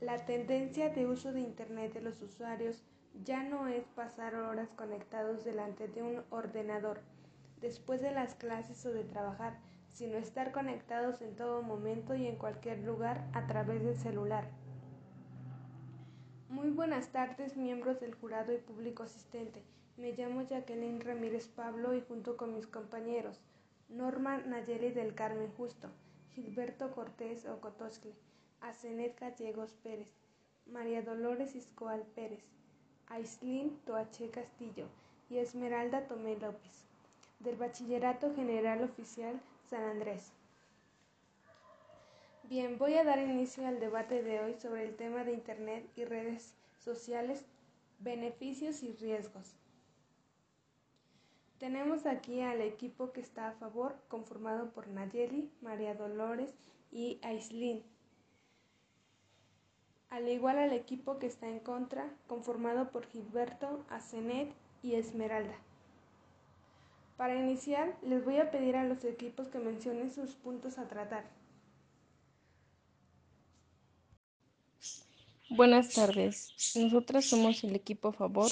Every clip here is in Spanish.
La tendencia de uso de Internet de los usuarios ya no es pasar horas conectados delante de un ordenador después de las clases o de trabajar, sino estar conectados en todo momento y en cualquier lugar a través del celular. Muy buenas tardes, miembros del jurado y público asistente. Me llamo Jacqueline Ramírez Pablo y junto con mis compañeros Norma Nayeli del Carmen Justo, Gilberto Cortés Ocotoscle, Asenet Gallegos Pérez, María Dolores Iscoal Pérez, Aislin Toache Castillo y Esmeralda Tomé López, del Bachillerato General Oficial San Andrés. Bien, voy a dar inicio al debate de hoy sobre el tema de Internet y redes sociales, beneficios y riesgos. Tenemos aquí al equipo que está a favor, conformado por Nayeli, María Dolores y Aislin. Al igual al equipo que está en contra, conformado por Gilberto, Asenet y Esmeralda. Para iniciar, les voy a pedir a los equipos que mencionen sus puntos a tratar. Buenas tardes. Nosotras somos el equipo a favor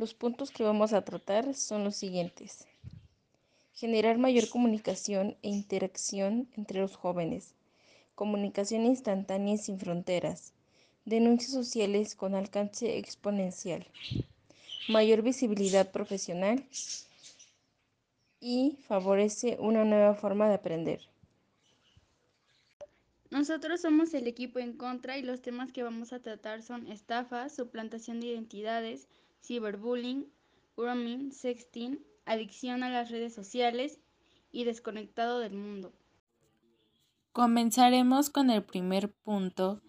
los puntos que vamos a tratar son los siguientes. Generar mayor comunicación e interacción entre los jóvenes. Comunicación instantánea y sin fronteras. Denuncias sociales con alcance exponencial. Mayor visibilidad profesional y favorece una nueva forma de aprender. Nosotros somos el equipo en contra y los temas que vamos a tratar son estafas, suplantación de identidades, ciberbullying, grooming, sexting, adicción a las redes sociales y desconectado del mundo. Comenzaremos con el primer punto,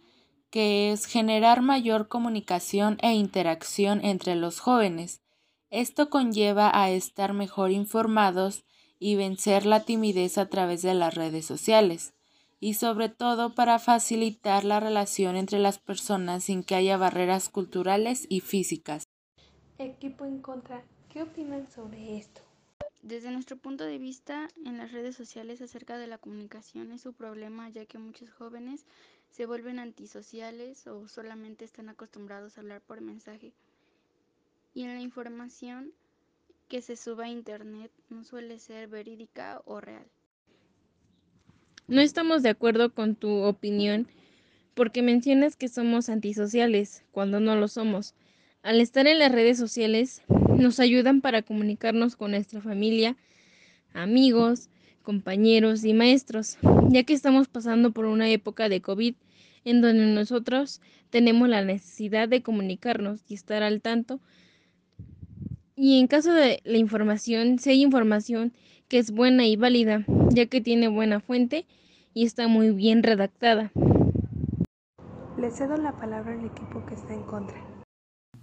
que es generar mayor comunicación e interacción entre los jóvenes. Esto conlleva a estar mejor informados y vencer la timidez a través de las redes sociales, y sobre todo para facilitar la relación entre las personas sin que haya barreras culturales y físicas. Equipo en contra, ¿qué opinan sobre esto? Desde nuestro punto de vista, en las redes sociales acerca de la comunicación es un problema ya que muchos jóvenes se vuelven antisociales o solamente están acostumbrados a hablar por mensaje. Y en la información que se suba a internet no suele ser verídica o real. No estamos de acuerdo con tu opinión porque mencionas que somos antisociales cuando no lo somos. Al estar en las redes sociales, nos ayudan para comunicarnos con nuestra familia, amigos, compañeros y maestros, ya que estamos pasando por una época de COVID en donde nosotros tenemos la necesidad de comunicarnos y estar al tanto. Y en caso de la información, si hay información que es buena y válida, ya que tiene buena fuente y está muy bien redactada. Le cedo la palabra al equipo que está en contra.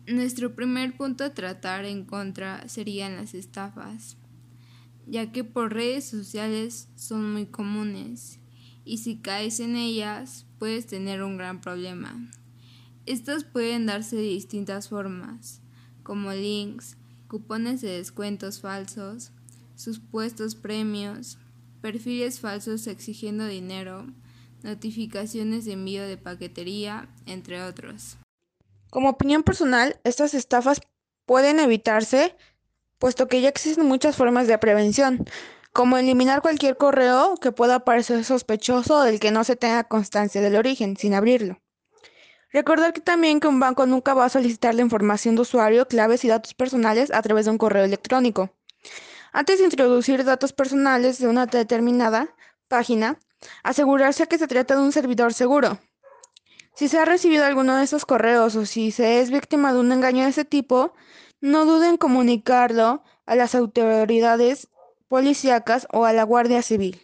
Nuestro primer punto a tratar en contra serían las estafas, ya que por redes sociales son muy comunes y si caes en ellas puedes tener un gran problema. Estas pueden darse de distintas formas, como links, cupones de descuentos falsos, supuestos premios, perfiles falsos exigiendo dinero, notificaciones de envío de paquetería, entre otros. Como opinión personal, estas estafas pueden evitarse, puesto que ya existen muchas formas de prevención, como eliminar cualquier correo que pueda parecer sospechoso del que no se tenga constancia del origen, sin abrirlo. Recordar que también que un banco nunca va a solicitar la información de usuario, claves y datos personales a través de un correo electrónico. Antes de introducir datos personales de una determinada página, asegurarse que se trata de un servidor seguro, si se ha recibido alguno de estos correos o si se es víctima de un engaño de ese tipo, no duden en comunicarlo a las autoridades policíacas o a la Guardia Civil.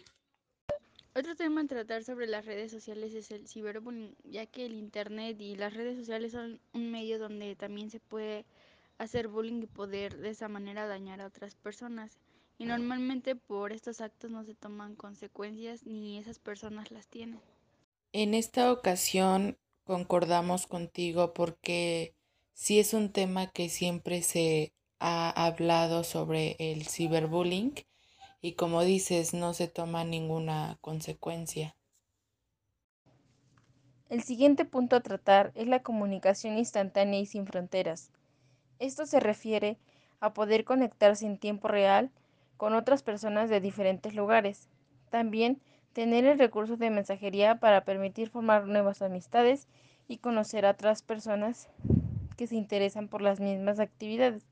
Otro tema a tratar sobre las redes sociales es el ciberbullying, ya que el Internet y las redes sociales son un medio donde también se puede hacer bullying y poder de esa manera dañar a otras personas. Y normalmente por estos actos no se toman consecuencias ni esas personas las tienen. En esta ocasión concordamos contigo porque sí es un tema que siempre se ha hablado sobre el ciberbullying y como dices no se toma ninguna consecuencia. El siguiente punto a tratar es la comunicación instantánea y sin fronteras. Esto se refiere a poder conectarse en tiempo real con otras personas de diferentes lugares. También tener el recurso de mensajería para permitir formar nuevas amistades y conocer a otras personas que se interesan por las mismas actividades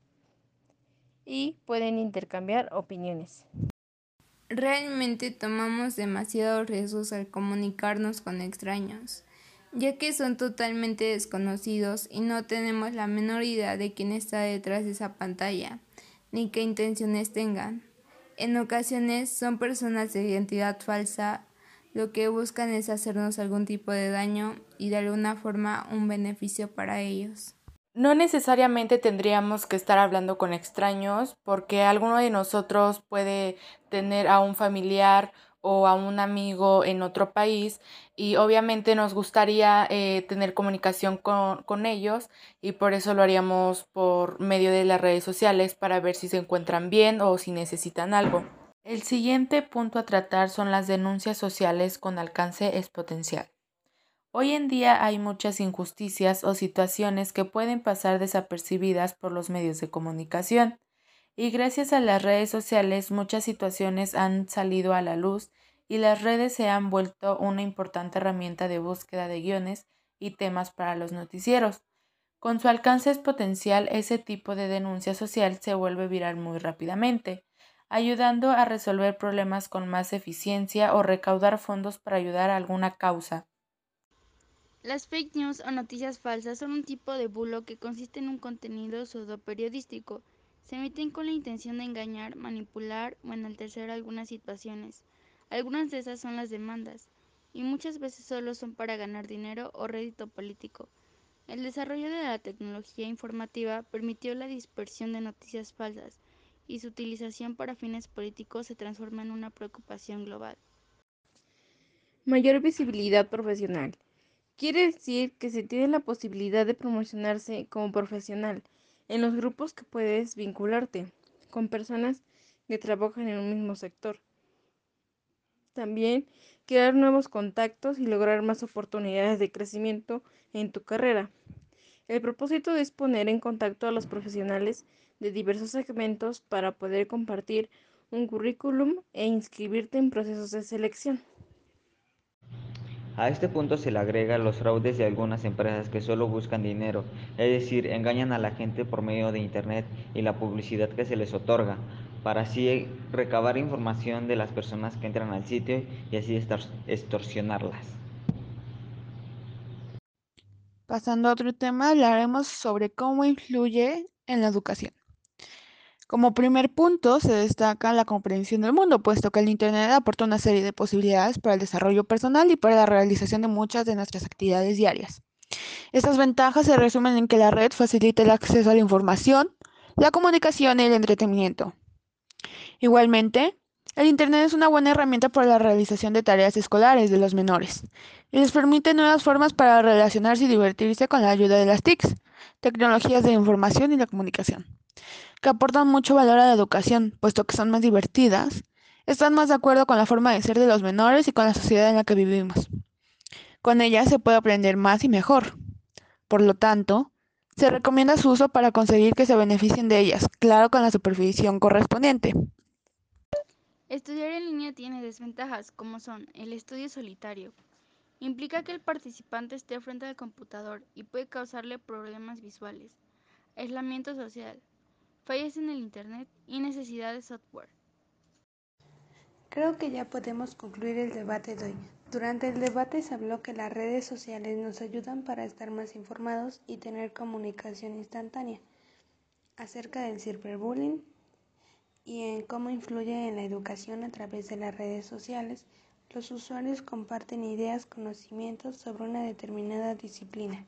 y pueden intercambiar opiniones. Realmente tomamos demasiados riesgos al comunicarnos con extraños, ya que son totalmente desconocidos y no tenemos la menor idea de quién está detrás de esa pantalla, ni qué intenciones tengan. En ocasiones son personas de identidad falsa, lo que buscan es hacernos algún tipo de daño y de alguna forma un beneficio para ellos. No necesariamente tendríamos que estar hablando con extraños porque alguno de nosotros puede tener a un familiar o a un amigo en otro país y obviamente nos gustaría eh, tener comunicación con, con ellos y por eso lo haríamos por medio de las redes sociales para ver si se encuentran bien o si necesitan algo. El siguiente punto a tratar son las denuncias sociales con alcance exponencial. Hoy en día hay muchas injusticias o situaciones que pueden pasar desapercibidas por los medios de comunicación y gracias a las redes sociales muchas situaciones han salido a la luz y las redes se han vuelto una importante herramienta de búsqueda de guiones y temas para los noticieros. Con su alcance exponencial, ese tipo de denuncia social se vuelve viral muy rápidamente, ayudando a resolver problemas con más eficiencia o recaudar fondos para ayudar a alguna causa. Las fake news o noticias falsas son un tipo de bulo que consiste en un contenido pseudo-periodístico. Se emiten con la intención de engañar, manipular o enaltecer algunas situaciones. Algunas de esas son las demandas, y muchas veces solo son para ganar dinero o rédito político. El desarrollo de la tecnología informativa permitió la dispersión de noticias falsas, y su utilización para fines políticos se transforma en una preocupación global. Mayor visibilidad profesional. Quiere decir que se tiene la posibilidad de promocionarse como profesional en los grupos que puedes vincularte con personas que trabajan en un mismo sector. También crear nuevos contactos y lograr más oportunidades de crecimiento en tu carrera. El propósito es poner en contacto a los profesionales de diversos segmentos para poder compartir un currículum e inscribirte en procesos de selección. A este punto se le agrega los fraudes de algunas empresas que solo buscan dinero, es decir, engañan a la gente por medio de Internet y la publicidad que se les otorga, para así recabar información de las personas que entran al sitio y así extorsionarlas. Pasando a otro tema, hablaremos sobre cómo influye en la educación. Como primer punto, se destaca la comprensión del mundo, puesto que el Internet aporta una serie de posibilidades para el desarrollo personal y para la realización de muchas de nuestras actividades diarias. Estas ventajas se resumen en que la red facilita el acceso a la información, la comunicación y el entretenimiento. Igualmente, el Internet es una buena herramienta para la realización de tareas escolares de los menores y les permite nuevas formas para relacionarse y divertirse con la ayuda de las TICs, tecnologías de información y la comunicación que aportan mucho valor a la educación, puesto que son más divertidas, están más de acuerdo con la forma de ser de los menores y con la sociedad en la que vivimos. Con ellas se puede aprender más y mejor. Por lo tanto, se recomienda su uso para conseguir que se beneficien de ellas, claro con la supervisión correspondiente. Estudiar en línea tiene desventajas, como son el estudio solitario. Implica que el participante esté frente al computador y puede causarle problemas visuales. Aislamiento social fallas en el Internet y necesidad de software. Creo que ya podemos concluir el debate de hoy. Durante el debate se habló que las redes sociales nos ayudan para estar más informados y tener comunicación instantánea acerca del cyberbullying y en cómo influye en la educación a través de las redes sociales. Los usuarios comparten ideas, conocimientos sobre una determinada disciplina.